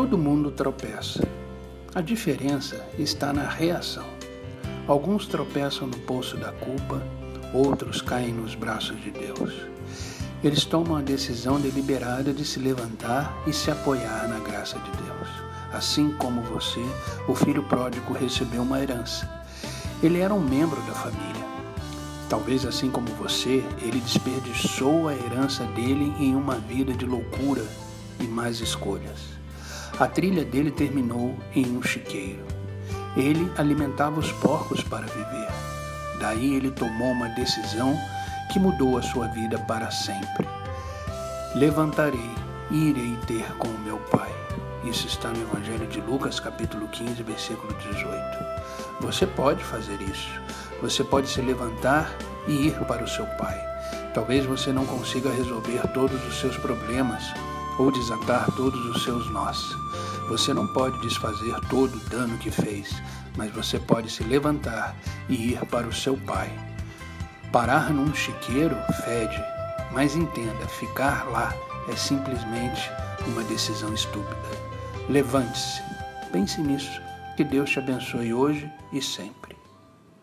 Todo mundo tropeça. A diferença está na reação. Alguns tropeçam no poço da culpa, outros caem nos braços de Deus. Eles tomam a decisão deliberada de se levantar e se apoiar na graça de Deus. Assim como você, o filho pródigo recebeu uma herança. Ele era um membro da família. Talvez assim como você, ele desperdiçou a herança dele em uma vida de loucura e mais escolhas. A trilha dele terminou em um chiqueiro. Ele alimentava os porcos para viver. Daí ele tomou uma decisão que mudou a sua vida para sempre. Levantarei e irei ter com o meu Pai. Isso está no Evangelho de Lucas, capítulo 15, versículo 18. Você pode fazer isso. Você pode se levantar e ir para o seu Pai. Talvez você não consiga resolver todos os seus problemas ou desatar todos os seus nós. Você não pode desfazer todo o dano que fez, mas você pode se levantar e ir para o seu Pai. Parar num chiqueiro fede, mas entenda, ficar lá é simplesmente uma decisão estúpida. Levante-se, pense nisso. Que Deus te abençoe hoje e sempre.